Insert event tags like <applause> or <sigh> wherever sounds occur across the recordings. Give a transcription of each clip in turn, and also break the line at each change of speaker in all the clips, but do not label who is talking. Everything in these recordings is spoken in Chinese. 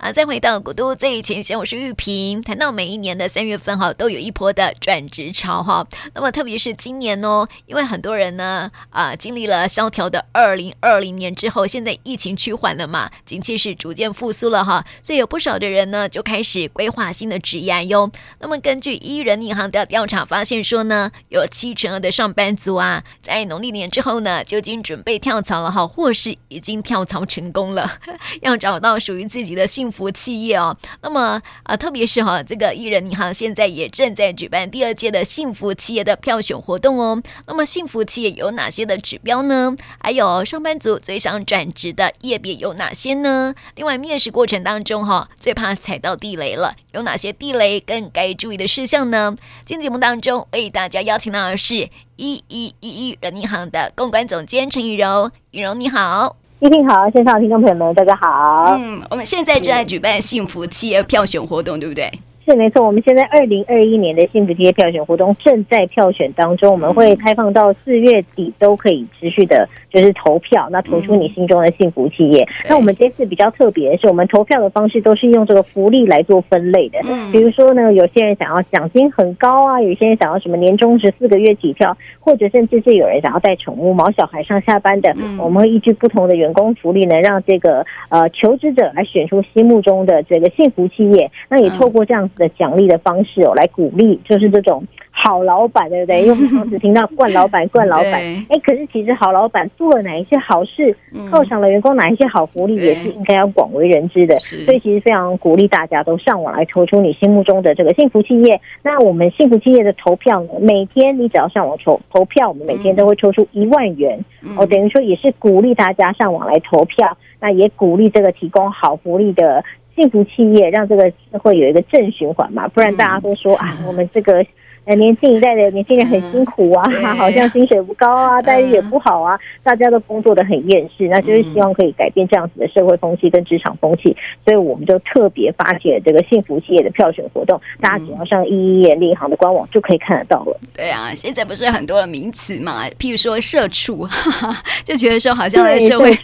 啊，再回到古都最前线，我是玉萍。谈到每一年的三月份哈，都有一波的转职潮哈。那么特别是今年哦，因为很多人呢啊，经历了萧条的二零二零年之后，现在疫情趋缓了嘛，景气是逐渐复苏了哈，所以有不少的人呢就开始规划新的职业哟。那么根据一人银行的调查发现说呢，有七成二的上班族啊，在农历年之后呢，就已经准备跳槽了哈，或是已经跳槽成功了，<laughs> 要找到属于自己的幸福企业哦，那么啊，特别是哈，这个一人银行现在也正在举办第二届的幸福企业的票选活动哦。那么幸福企业有哪些的指标呢？还有上班族最想转职的业别有哪些呢？另外，面试过程当中哈，最怕踩到地雷了，有哪些地雷更该注意的事项呢？今天节目当中为大家邀请到的是一一一一人银行的公关总监陈雨柔，雨柔你好。
一定好，线上的听众朋友们，大家好。
嗯，我们现在正在举办幸福企业票选活动，对不对？
是没错，我们现在二零二一年的幸福企业票选活动正在票选当中，我们会开放到四月底都可以持续的，就是投票，那投出你心中的幸福企业。那我们这次比较特别的是，我们投票的方式都是用这个福利来做分类的。比如说呢，有些人想要奖金很高啊，有些人想要什么年终值四个月起票，或者甚至是有人想要带宠物、毛小孩上下班的，我们会依据不同的员工福利呢，让这个呃求职者来选出心目中的这个幸福企业。那也透过这样子的奖励的方式哦，来鼓励就是这种好老板，对不对？因为我们常只听到 <laughs> 惯老板、惯老板，哎，可是其实好老板做了哪一些好事，犒赏了员工哪一些好福利，也是应该要广为人知的。所以其实非常鼓励大家都上网来投出你心目中的这个幸福企业。那我们幸福企业的投票呢，每天你只要上网投投票，我们每天都会抽出一万元哦，等于说也是鼓励大家上网来投票，那也鼓励这个提供好福利的。幸福企业让这个社会有一个正循环嘛，不然大家都说啊，我们这个呃年轻一代的年轻人很辛苦啊，<laughs> 好像薪水不高啊，待遇也不好啊，大家都工作的很厌世，那就是希望可以改变这样子的社会风气跟职场风气，所以我们就特别发起了这个幸福企业的票选活动，大家只要上一一人银行的官网就可以看得到了。
对啊，现在不是很多的名词嘛，譬如说社畜，<laughs> 就觉得说好像在社会。<laughs>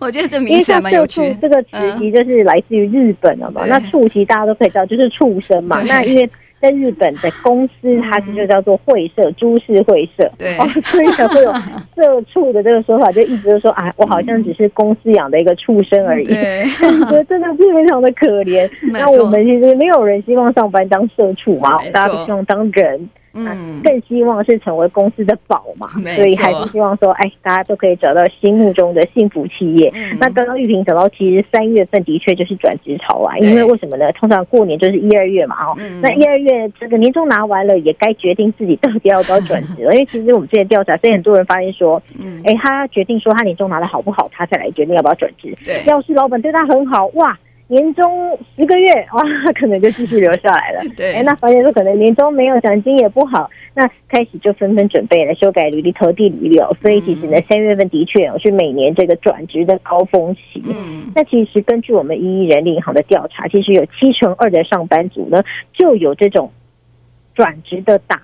我觉得这名字还蛮有趣。
这个词其实就是来自于日本了嘛。嗯、那畜其实大家都可以知道，就是畜生嘛。那因为在日本的公司，它是就叫做会社，株式会社。对，哦，所以才会有社畜的这个说法，就一直都说啊，我好像只是公司养的一个畜生而已。对，<laughs> 觉得真的是非常的可怜。那我们其实没有人希望上班当社畜嘛，大家都希望当人。嗯，更希望是成为公司的宝嘛，所以还是希望说，哎，大家都可以找到心目中的幸福企业。嗯、那刚刚玉萍讲到，其实三月份的确就是转职潮啊，因为为什么呢？通常过年就是一二月嘛，哦、嗯，那一二月这个年终拿完了，也该决定自己到底要不要转职了。<laughs> 因为其实我们之前调查，所以很多人发现说，嗯，哎，他决定说他年终拿的好不好，他再来决定要不要转职。对，要是老板对他很好，哇。年终十个月 <laughs> 哇，可能就继续留下来了。<laughs> 对，哎，那发现说可能年终没有奖金也不好，那开始就纷纷准备了修改履历、投递履历哦。所以其实呢，三月份的确是每年这个转职的高峰期。嗯，那其实根据我们一一人力银行的调查，其实有七成二的上班族呢，就有这种转职的打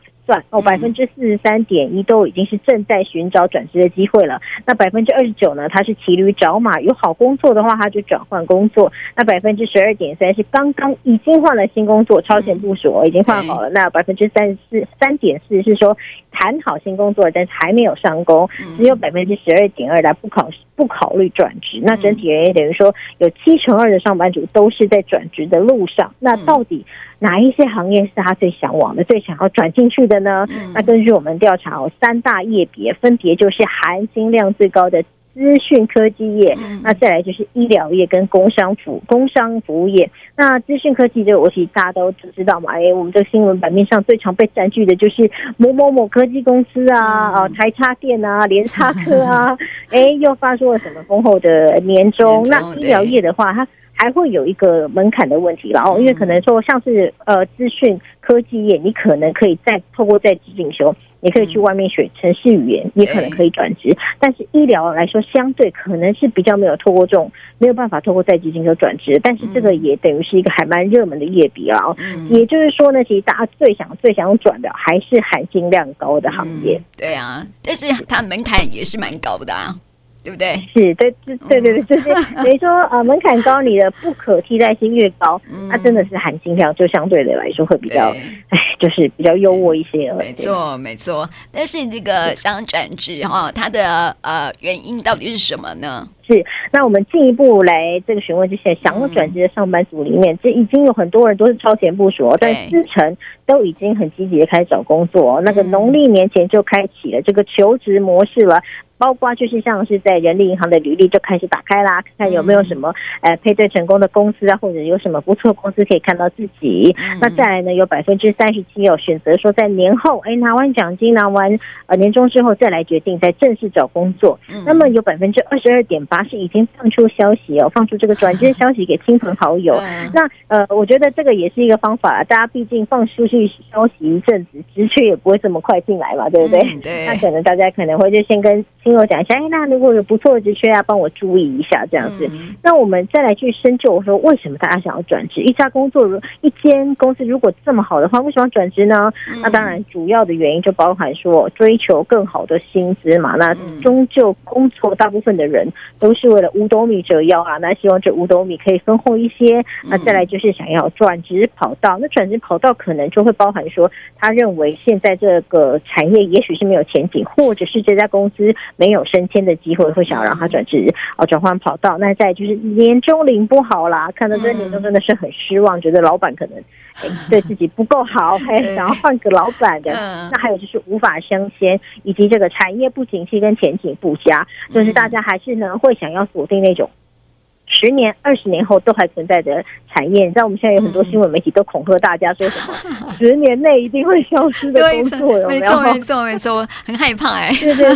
哦，百分之四十三点一都已经是正在寻找转职的机会了。那百分之二十九呢？他是骑驴找马，有好工作的话，他就转换工作。那百分之十二点三是刚刚已经换了新工作，超前部署，已经换好了。那百分之三十四三点四是说谈好新工作，但是还没有上工。只有百分之十二点二来不考不考虑转职。那整体而言，等于说有七成二的上班族都是在转职的路上。那到底？哪一些行业是他最向往的、最想要转进去的呢？那根据我们调查哦，三大业别分别就是含金量最高的资讯科技业，那再来就是医疗业跟工商服工商服务业。那资讯科技这个，我其实大家都知道嘛，哎，我们这个新闻版面上最常被占据的就是某某某科技公司啊，啊，台插电啊，联插科啊，<laughs> 哎，又发出了什么丰厚的年终？那医疗业的话，它。还会有一个门槛的问题，然后因为可能说像是呃资讯科技业，你可能可以再透过在职进修，你可以去外面学城市语言，你可能可以转职。但是医疗来说，相对可能是比较没有透过这种没有办法透过在职进修转职，但是这个也等于是一个还蛮热门的业别啊。也就是说呢，其实大家最想最想转的还是含金量高的行业。
对啊，但是它门槛也是蛮高的啊。对不对？
是，对，对，对，对，对，就是 <laughs> 等于说，呃，门槛高，你的不可替代性越高，它真的是含金量就相对的来说会比较，哎，<laughs> 就是比较优渥一些。
没错，没错。但是这个想转职哈，它的呃原因到底是什么呢？
是，那我们进一步来这个询问这些想要转职的上班族里面，这已经有很多人都是超前部署，但四成都已经很积极的开始找工作，那个农历年前就开启了这个求职模式了。包括就是像是在人力银行的履历就开始打开啦，看看有没有什么呃配对成功的公司啊，或者有什么不错的公司可以看到自己。那再来呢，有百分之三十七有选择说在年后，哎拿完奖金拿完呃年终之后再来决定再正式找工作。那么有百分之二十二点八是已经放出消息哦，放出这个转职消息给亲朋好友。那呃，我觉得这个也是一个方法，大家毕竟放出去消息一阵子，职缺也不会这么快进来嘛，对不对？对。那可能大家可能会就先跟。亲友讲一下，哎，那如果有不错的职缺啊，帮我注意一下这样子。嗯、那我们再来去深究，我说为什么大家想要转职？一家工作如一间公司如果这么好的话，为什么要转职呢？嗯、那当然主要的原因就包含说追求更好的薪资嘛。那终究工作大部分的人都是为了五斗米折腰啊。那希望这五斗米可以分厚一些。那再来就是想要转职跑道。那转职跑道可能就会包含说，他认为现在这个产业也许是没有前景，或者是这家公司。没有升迁的机会，会想要让他转职啊，转换跑道。那再就是年终领不好啦，看到这年终真的是很失望，觉得老板可能诶对自己不够好，<laughs> 还想要换个老板的。那还有就是无法升迁，以及这个产业不景气跟前景不佳，就是大家还是呢会想要锁定那种十年、二十年后都还存在的产业。你知道我们现在有很多新闻媒体都恐吓大家 <laughs> 说什么十年内一定会消失的工作，有没有？
没错，没错，没错，很害怕哎，
对对。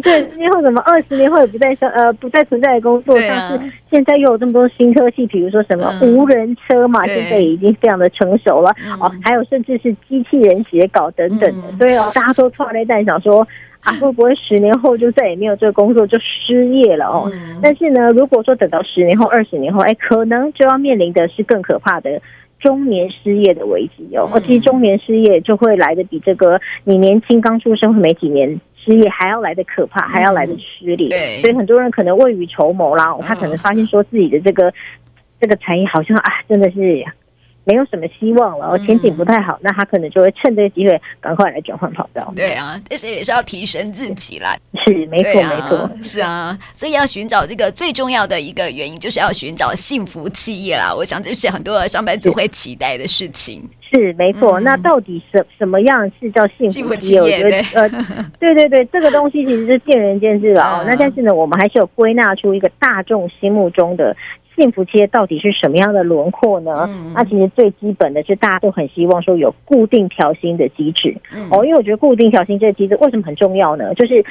对，十年后怎么二十年后也不再呃不再存在的工作，像是现在又有这么多新科技，比如说什么无人车嘛，现在已经非常的成熟了哦，还有甚至是机器人写稿等等的，所以哦，大家都突然在，想说啊，会不会十年后就再也没有这个工作就失业了哦？但是呢，如果说等到十年后、二十年后，哎，可能就要面临的是更可怕的中年失业的危机哦。其实中年失业就会来的比这个你年轻刚出生没几年。失业还要来的可怕，还要来的失礼，对，所以很多人可能未雨绸缪啦，他可能发现说自己的这个这个产业好像啊，真的是没有什么希望了，前景不太好，那他可能就会趁这个机会赶快来转换跑道。
对啊，但是也是要提升自己啦，
是没错没错，
是啊，所以要寻找这个最重要的一个原因，就是要寻找幸福企业啦。我想这是很多上班族会期待的事情。
是没错，那到底什什么样是叫幸福企业？我觉得呃，对对对，<laughs> 这个东西其实是见仁见智了哦。那但是呢，我们还是有归纳出一个大众心目中的幸福街到底是什么样的轮廓呢？那其实最基本的，是大家都很希望说有固定调薪的机制哦，因为我觉得固定调薪这个机制为什么很重要呢？就是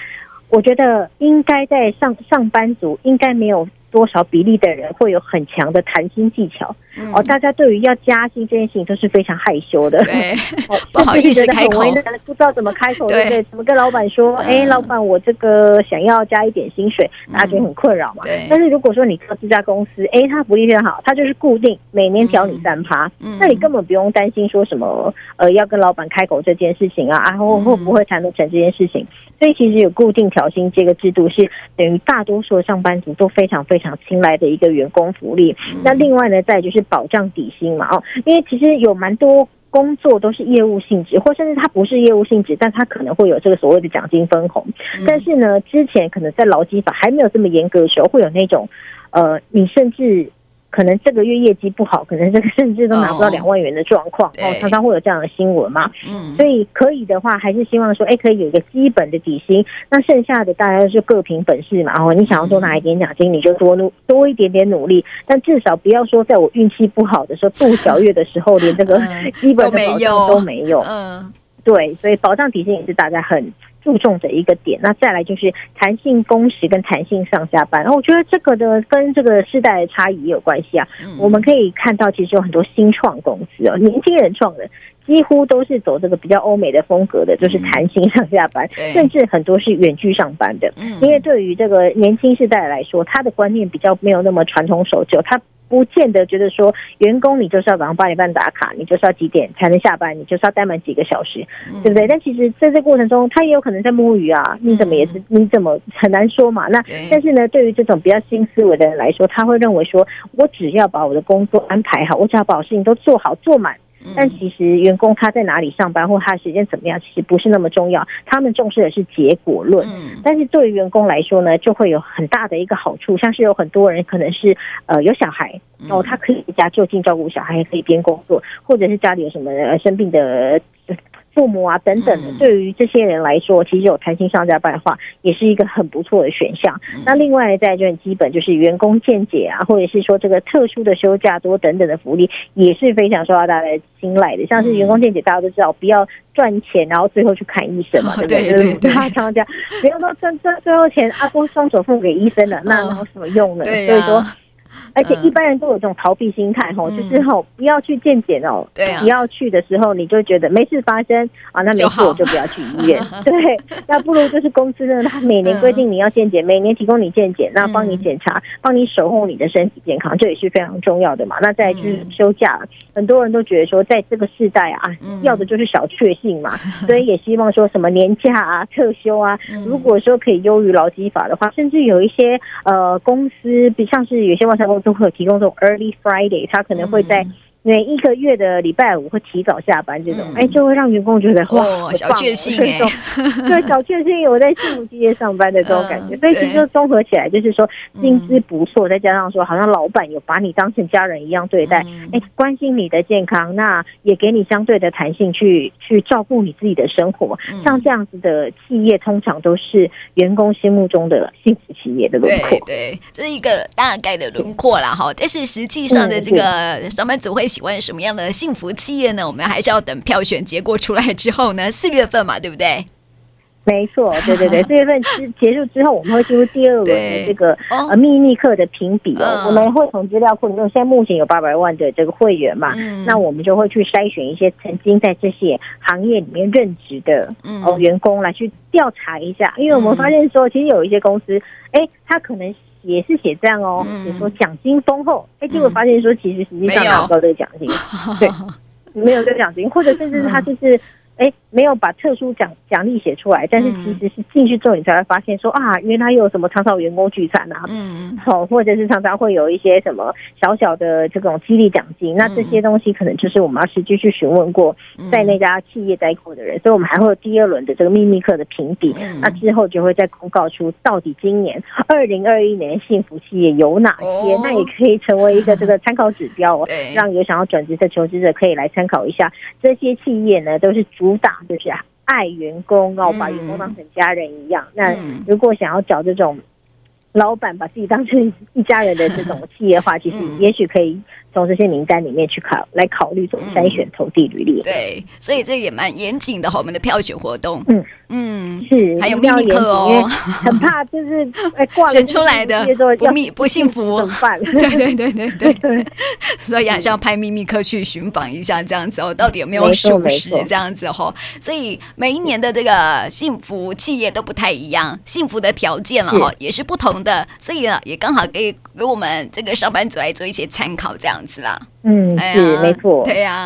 我觉得应该在上上班族应该没有。多少比例的人会有很强的谈薪技巧？嗯、哦，大家对于要加薪这件事情都是非常害羞的，
对，<laughs>
哦，不好意思开口，不知道怎么开口，对不对？怎么跟老板说？哎、嗯，老板，我这个想要加一点薪水，大家觉得很困扰嘛。对。但是如果说你做这家公司，哎，他福利非常好，他就是固定每年调你三趴，嗯，那你根本不用担心说什么呃要跟老板开口这件事情啊，然后会不会谈得成这件事情？所以其实有固定调薪这个制度是等于大多数的上班族都非常。非常青睐的一个员工福利，那另外呢，再就是保障底薪嘛，哦，因为其实有蛮多工作都是业务性质，或甚至它不是业务性质，但它可能会有这个所谓的奖金分红。但是呢，之前可能在劳基法还没有这么严格的时候，会有那种，呃，你甚至。可能这个月业绩不好，可能这个 <laughs> 甚至都拿不到两万元的状况哦，常常会有这样的新闻嘛。嗯，所以可以的话，还是希望说，哎，可以有一个基本的底薪，那剩下的大家就各凭本事嘛。哦，你想要多拿一点奖金，你就多努多一点点努力，但至少不要说在我运气不好的时候，度小月的时候，连这个基本的保障都没有。嗯，对，所以保障底薪也是大家很。注重的一个点，那再来就是弹性工时跟弹性上下班。然后我觉得这个的跟这个世代的差异也有关系啊。嗯、我们可以看到，其实有很多新创公司哦，年轻人创的，几乎都是走这个比较欧美的风格的，就是弹性上下班，嗯、甚至很多是远距上班的。嗯、因为对于这个年轻世代来说，他的观念比较没有那么传统守旧，他。不见得觉得说员工你就是要早上八点半打卡，你就是要几点才能下班，你就是要待满几个小时，对不对？但其实在这过程中，他也有可能在摸鱼啊，你怎么也是你怎么很难说嘛。那但是呢，对于这种比较新思维的人来说，他会认为说，我只要把我的工作安排好，我只要把事情都做好做满。但其实员工他在哪里上班或他的时间怎么样，其实不是那么重要。他们重视的是结果论。但是对于员工来说呢，就会有很大的一个好处，像是有很多人可能是呃有小孩哦，他可以在家就近照顾小孩，也可以边工作，或者是家里有什么生病的。父母啊，等等的，对于这些人来说，其实有弹性上下班的话，也是一个很不错的选项。那另外再就很基本，就是员工见解啊，或者是说这个特殊的休假多等等的福利，也是非常受到大家的青睐的。像是员工见解，大家都知道，不要赚钱，然后最后去看医生嘛，<laughs> 对不对，就是大家常常讲，不要说赚赚最后钱，阿公双手付给医生了，那有什么用呢？所以说。而且一般人都有这种逃避心态吼，就是吼不要去健检哦，对，你要去的时候你就觉得没事发生啊，那没事我就不要去医院。<laughs> 对，那不如就是公司呢，它每年规定你要健检，每年提供你健检，那帮你检查，帮你守护你的身体健康，这也是非常重要的嘛。那再就是休假，很多人都觉得说，在这个时代啊，要的就是小确幸嘛，所以也希望说什么年假啊、特休啊，如果说可以优于劳基法的话，甚至有一些呃公司，比像是有些外商公司。都会有提供这种 Early Friday，他可能会在。每一个月的礼拜五会提早下班，这种哎、嗯，就会让员工觉得哇，哦、小确幸 <laughs> 哎，对，小确幸，我在幸福企业上班的这种感觉。嗯、所以其实就综合起来，就是说薪资不错，再加上说好像老板有把你当成家人一样对待，哎、嗯，关心你的健康，那也给你相对的弹性去去照顾你自己的生活。像这样子的企业，通常都是员工心目中的幸福企业的轮廓。
对，对，这是一个大概的轮廓啦，哈。但是实际上的这个上班族会。喜欢什么样的幸福企业呢？我们还是要等票选结果出来之后呢，<laughs> 四月份嘛，对不对？
没错，<laughs> 对对对，四月份结结束之后，我们会进入第二轮的这个呃秘密课的评比哦。哦我们会从资料库里面，现在目前有八百万的这个会员嘛，嗯、那我们就会去筛选一些曾经在这些行业里面任职的哦员工来去调查一下，因为我们发现说，其实有一些公司，哎，他可能。也是写这样哦，比如说奖金丰厚，哎，结果发现说其实实际上拿不到这个奖金，对，<laughs> 没有这个奖金，或者甚至他就是。哎，没有把特殊奖奖励写出来，但是其实是进去之后你才会发现说啊，原来有什么常常员工聚餐啊，嗯，好，或者是常常会有一些什么小小的这种激励奖金，那这些东西可能就是我们要实际去询问过在那家企业待过的人，所以我们还会有第二轮的这个秘密课的评比，那之后就会再公告出到底今年二零二一年幸福企业有哪些，那也可以成为一个这个参考指标哦，让有想要转职的求职者可以来参考一下，这些企业呢都是。主打就是爱员工，然后把员工当成家人一样。那如果想要找这种老板把自己当成一家人的这种企业的话，其实也许可以。从这些名单里面去考来考虑，做筛选投递履历。对，
所以这也蛮严谨的哈，我们的票选活动。
嗯嗯，是
还有秘密课哦，
很怕就是 <laughs> 哎挂
选出来的不密不幸福
怎么办？
对对对对对对，<laughs> <laughs> 所以还是要派秘密客去寻访一下，这样子哦，到底有没有属实这样子哈？所以每一年的这个幸福企业都不太一样，幸福的条件了哈也是不同的，所以呢也刚好给给我们这个上班族来做一些参考，这样。子啦，
嗯，是没错，
对呀。